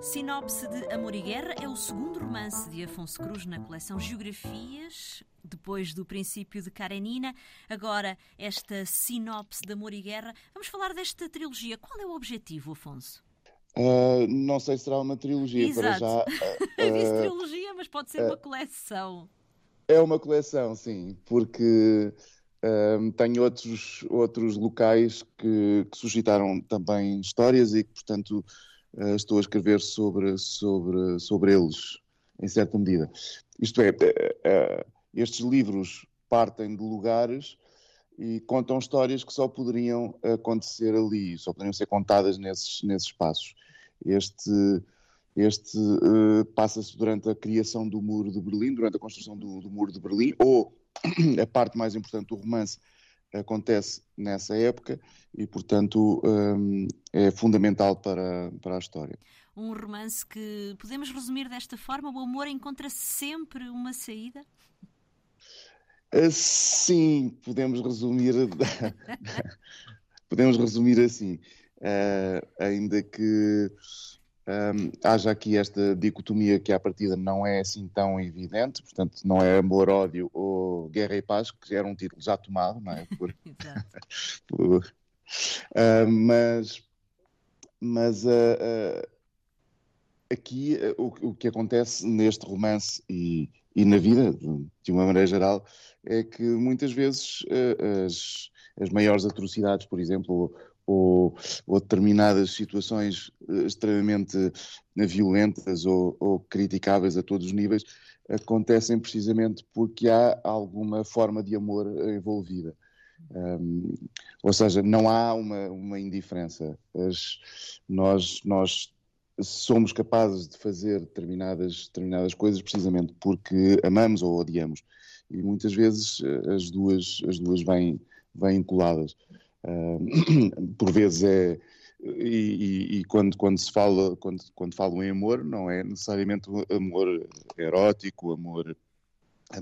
Sinopse de Amor e Guerra é o segundo romance de Afonso Cruz na coleção Geografias, depois do princípio de Karenina. Agora, esta sinopse de Amor e Guerra. Vamos falar desta trilogia. Qual é o objetivo, Afonso? Uh, não sei se será uma trilogia Exato. para já. Uh, Disse trilogia, mas pode ser uma coleção. É uma coleção, sim, porque uh, tenho outros, outros locais que, que, suscitaram também histórias e que, portanto, estou a escrever sobre, sobre, sobre eles, em certa medida. Isto é, estes livros partem de lugares e contam histórias que só poderiam acontecer ali, só poderiam ser contadas nesses, nesses espaços. Este, este uh, passa-se durante a criação do Muro de Berlim, durante a construção do, do, Muro de Berlim, ou a parte mais importante do romance acontece nessa época e, portanto, um, é fundamental para, para a história. Um romance que podemos resumir desta forma: o amor encontra sempre uma saída? Uh, sim, podemos resumir. podemos resumir assim. Uh, ainda que um, haja aqui esta dicotomia que à partida não é assim tão evidente, portanto não é amor-ódio ou guerra e paz, que era um título já tomado, não é? Por, por, uh, mas mas uh, uh, aqui o, o, que acontece neste romance e, e, na vida, de uma maneira geral, é que muitas vezes as, as maiores atrocidades, por exemplo, ou, ou determinadas situações eh, extremamente violentas ou, ou criticáveis a todos os níveis acontecem precisamente porque há alguma forma de amor envolvida. Um, ou seja, não há uma, uma indiferença. As, nós, nós somos capazes de fazer determinadas, determinadas coisas precisamente porque amamos ou odiamos. E muitas vezes eh, as duas, as duas vêm, vêm coladas. por vezes é e, e, e, quando, quando se fala quando, quando falam em amor não é necessariamente amor erótico amor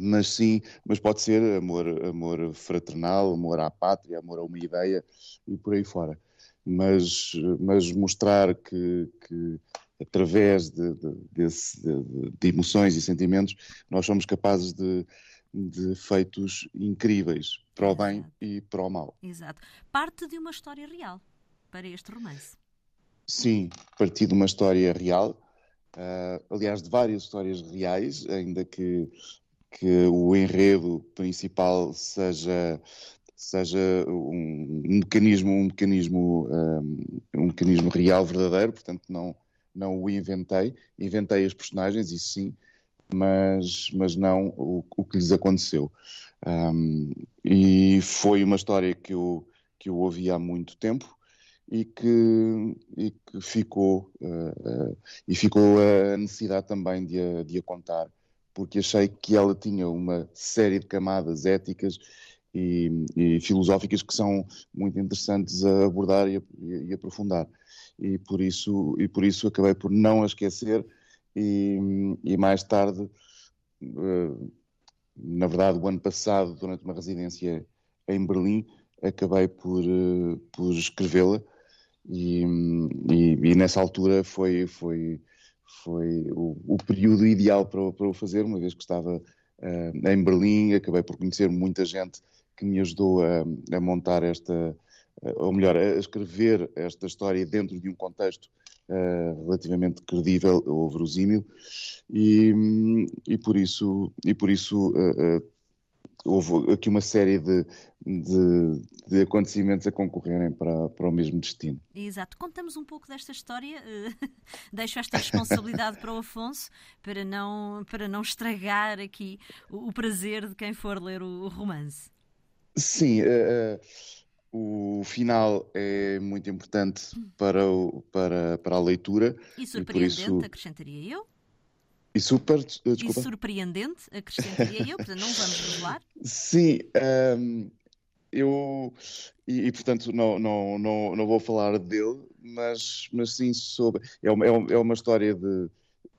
mas sim mas pode ser amor amor fraternal amor à pátria amor a uma ideia e por aí fora. Mas mas mostrar que, que através de, de, desse, de, de emoções e sentimentos nós somos capazes de de feitos incríveis para o bem e para o mal. Exato. Parte de uma história real para este romance. Sim, parti de uma história real, uh, aliás, de várias histórias reais, ainda que, que o enredo principal seja seja um, um mecanismo um mecanismo um, um, mecanismo real verdadeiro portanto não não o inventei inventei as personagens e sim mas, mas não o, o que lhes aconteceu. Um, e foi uma história que eu, que eu ouvi há muito tempo e que, e que ficou, uh, uh, e ficou a necessidade também de a, de a contar, porque achei que ela tinha uma série de camadas éticas e, e filosóficas que são muito interessantes a abordar e, a, e aprofundar. E por, isso, e por isso acabei por não a esquecer e, e mais tarde, uh, na verdade, o ano passado, durante uma residência em Berlim, acabei por, uh, por escrevê-la. E, e, e, nessa altura foi, foi, foi o, o período ideal para, para o fazer, uma vez que estava uh, em Berlim, acabei por conhecer muita gente que me ajudou a, a montar esta, ou melhor, a escrever esta história dentro de um contexto uh, relativamente credível ou verosímil e, e por isso, e por isso uh, uh, houve aqui uma série de, de, de, acontecimentos a concorrerem para, para o mesmo destino. Exato. Contamos um pouco desta história. Deixo esta responsabilidade para o Afonso para não, para não estragar aqui o, o prazer de quem for ler o, o romance. Sim. Uh, o final é muito importante para, o, para, para a leitura. E surpreendente, e isso... acrescentaria eu. E super, desculpa. E surpreendente, acrescentaria eu, portanto não vamos revelar. Sim, um, eu, e, e, portanto não, não, não, não vou falar dele, mas, mas sim sobre, é uma, é uma história de,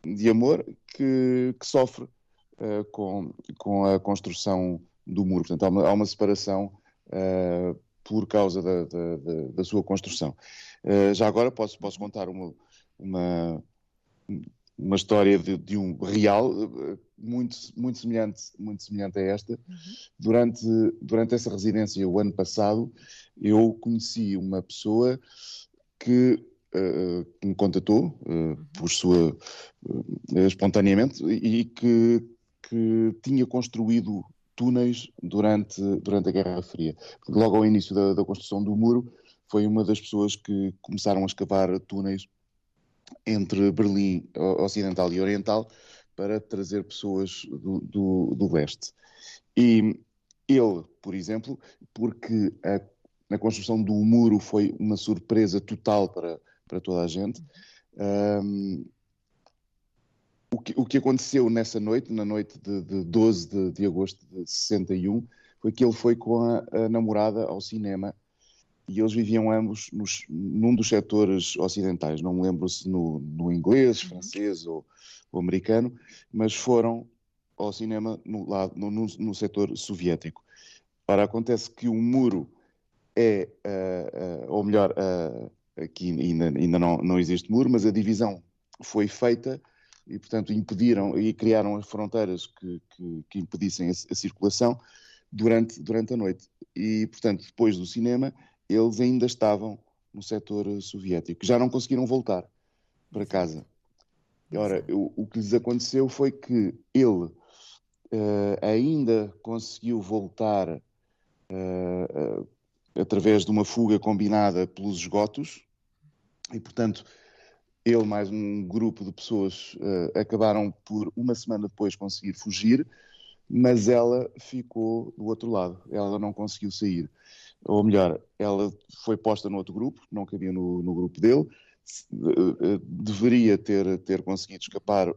de amor que, que sofre uh, com, com a construção do muro, portanto há uma, há uma separação uh, por causa da, da, da, sua construção. Uh, já agora posso, posso contar uma, uma, uma história de, de, um real muito, muito, semelhante, muito semelhante a esta. Uhum. Durante, durante essa residência, o ano passado, eu conheci uma pessoa que uh, me contatou uh, por sua uh, espontaneamente e que, que tinha construído túneis durante, durante a Guerra Fria. Logo ao início da, da construção do muro, foi uma das pessoas que começaram a escavar túneis entre Berlim Ocidental e Oriental para trazer pessoas do, do, do leste. E ele, por exemplo, porque a, a, construção do muro foi uma surpresa total para, para toda a gente, um, o, que, o que aconteceu nessa noite, na noite de, de 12 de, de agosto de 61, foi que ele foi com a, a namorada ao cinema e eles viviam ambos nos, num dos setores ocidentais, não me lembro se no, no inglês, uhum. francês ou, ou, americano, mas foram ao cinema no, lado, no, no, no setor soviético. Ora, acontece que o muro é, uh, uh, ou melhor, uh, aqui ainda, ainda não, não existe muro, mas a divisão foi feita e, portanto, impediram e criaram as fronteiras que, que, que impedissem a, a circulação durante, durante a noite. E, portanto, depois do cinema, eles ainda estavam no setor soviético. Já não conseguiram voltar para casa. Ora, o, o que lhes aconteceu foi que ele uh, ainda conseguiu voltar uh, uh, através de uma fuga combinada pelos esgotos e, portanto, ele mais um grupo de pessoas acabaram por uma semana depois conseguir fugir, mas ela ficou do outro lado. Ela não conseguiu sair ou melhor, ela foi posta no outro grupo, não cabia no, no grupo dele, eh, eh, deveria ter, ter conseguido escapar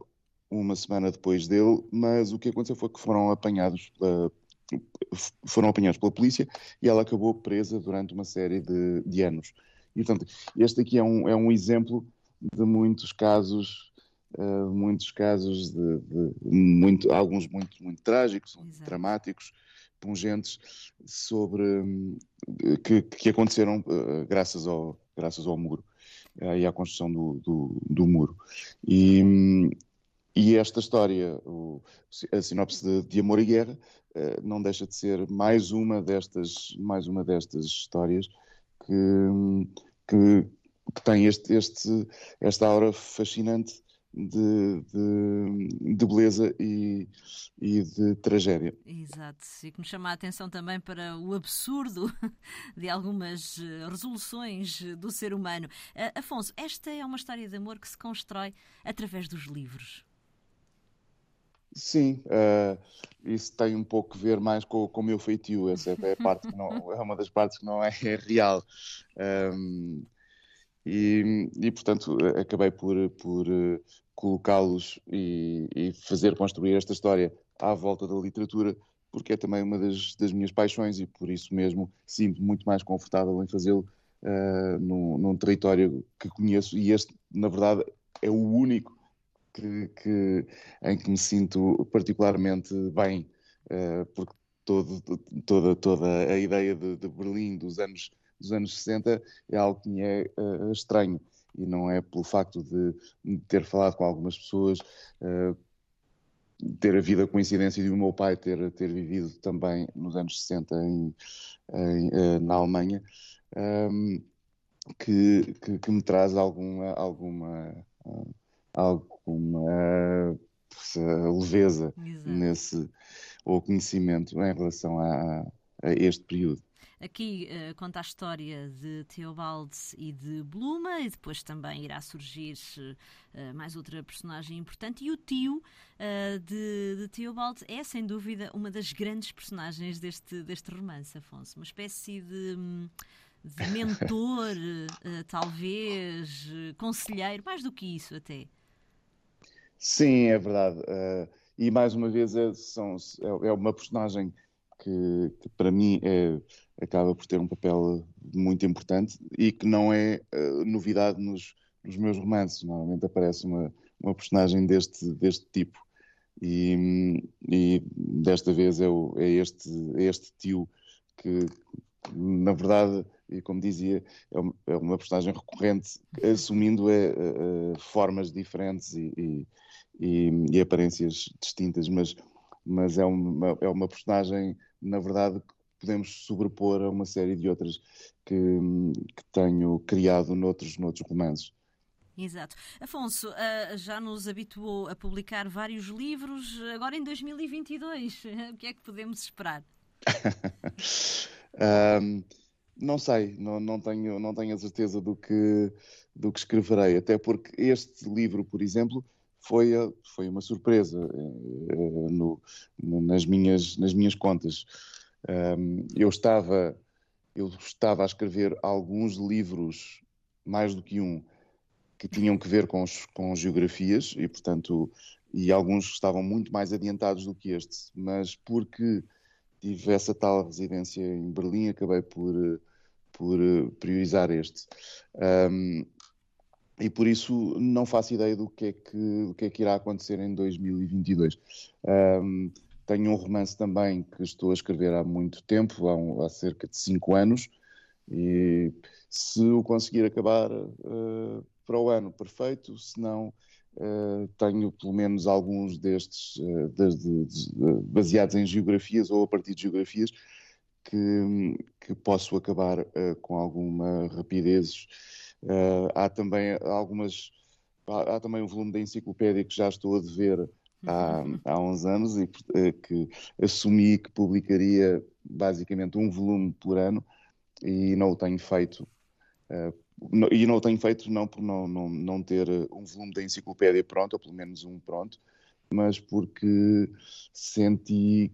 uma semana depois dele, mas o que aconteceu foi que foram apanhados pela, foram apanhados pela polícia e ela acabou presa durante uma série de, de anos. E, portanto, este aqui é um, é um exemplo de muitos casos, uh, muitos casos de, de, muito, alguns muito, muito trágicos, Exato. dramáticos, pungentes sobre que, que aconteceram uh, graças, ao, graças ao muro uh, e à construção do, do, do muro. E, e esta história, o, a sinopse de, de, Amor e Guerra, não deixa de ser mais uma destas, mais uma destas histórias que, que, que tem este, este, esta aura fascinante de, de, de beleza e, e, de tragédia. Exato, e que nos chama a atenção também para o absurdo de algumas eh, resoluções do ser humano. Uh, Afonso, esta é uma história de amor que se constrói através dos livros. Sim, uh, isso tem um pouco a ver mais com, com o meu feitio. Essa é, a parte que não, é uma das partes que não é, é real. Um, e, e, portanto, acabei por, por colocá-los e, e, fazer construir esta história à volta da literatura, porque é também uma das, das minhas paixões e por isso mesmo sinto muito mais confortável em fazê-lo uh, num, num, território que conheço. E este, na verdade, é o único que, que em que me sinto particularmente bem, uh, porque todo, toda, toda a ideia de, de Berlim dos anos dos anos 60 é algo que me é uh, estranho e não é pelo facto de ter falado com algumas pessoas, uh, ter havido a coincidência de o meu pai ter, ter vivido também nos anos 60 em, em, uh, na Alemanha, um, ehm, que, que, que, me traz alguma, alguma, alguma leveza Exato. nesse ou conhecimento em relação a, a este período. Aqui uh, conta a história de Theobald e de Bluma, e depois também irá surgir uh, mais outra personagem importante. E o tio uh, de, de Theobald é, sem dúvida, uma das grandes personagens deste, deste romance, Afonso. Uma espécie de. de mentor, talvez, conselheiro, mais do que isso até. Sim, é verdade. e mais uma vez é, são, é, é uma personagem que, que, para mim é, acaba por ter um papel muito importante e que não é uh, novidade nos, nos, meus romances. Normalmente aparece uma, uma personagem deste, deste tipo. E, e desta vez é, o, é, este, é este tio que, na verdade, e como dizia, é uma, personagem recorrente, assumindo é, é, formas diferentes e, e, e, aparências distintas, mas, mas é, uma, é uma personagem, na verdade, que podemos sobrepor a uma série de outras que, que tenho criado noutros, noutros romances. Exato. Afonso, uh, já nos habituou a publicar vários livros, agora em 2022, o que é que podemos esperar? um, não sei, não, não, tenho, não tenho a certeza do que, do que escreverei, até porque este livro, por exemplo, foi, foi uma surpresa uh, no, nas, minhas, nas minhas contas. Eu estava eu estava a escrever alguns livros, mais do que um, que tinham que ver com, os, com geografias e, portanto, e alguns estavam muito mais adiantados do que este, mas porque tive essa tal residência em Berlim, acabei por, por priorizar este. Um, e por isso não faço ideia do que é que, do que, é que irá acontecer em 2022. Um, tenho um romance também que estou a escrever há muito tempo, há, um, há cerca de cinco anos, e se o conseguir acabar, uh, para o ano perfeito, se não uh, tenho pelo menos alguns destes uh, de, baseados em geografias ou a partir de geografias que, que posso acabar com alguma rapidez. Há também algumas há, há, também um volume da enciclopédia que já estou a dever há, uhum. há uns anos e que assumi que publicaria basicamente um volume por ano e não o tenho feito e não o tenho feito não por não, não, não ter eh, um volume da enciclopédia pronto, ou pelo menos um pronto, mas porque senti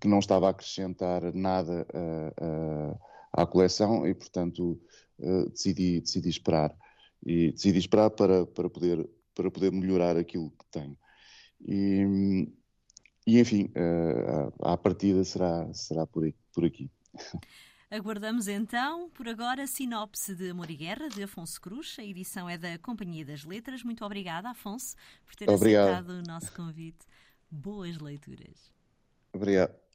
que não estava a acrescentar nada à coleção e, portanto, uh, decidi, decidi esperar. E decidi esperar para, para, poder, para poder melhorar aquilo que tenho. E, e enfim, uh, a partida será, será por, por aqui. Aguardamos então, por agora, a sinopse de Amor e Guerra, de Afonso Cruz. A edição é da Companhia das Letras. Muito obrigada, Afonso, por ter Obrigado. aceitado o nosso convite. Boas leituras. Obrigado.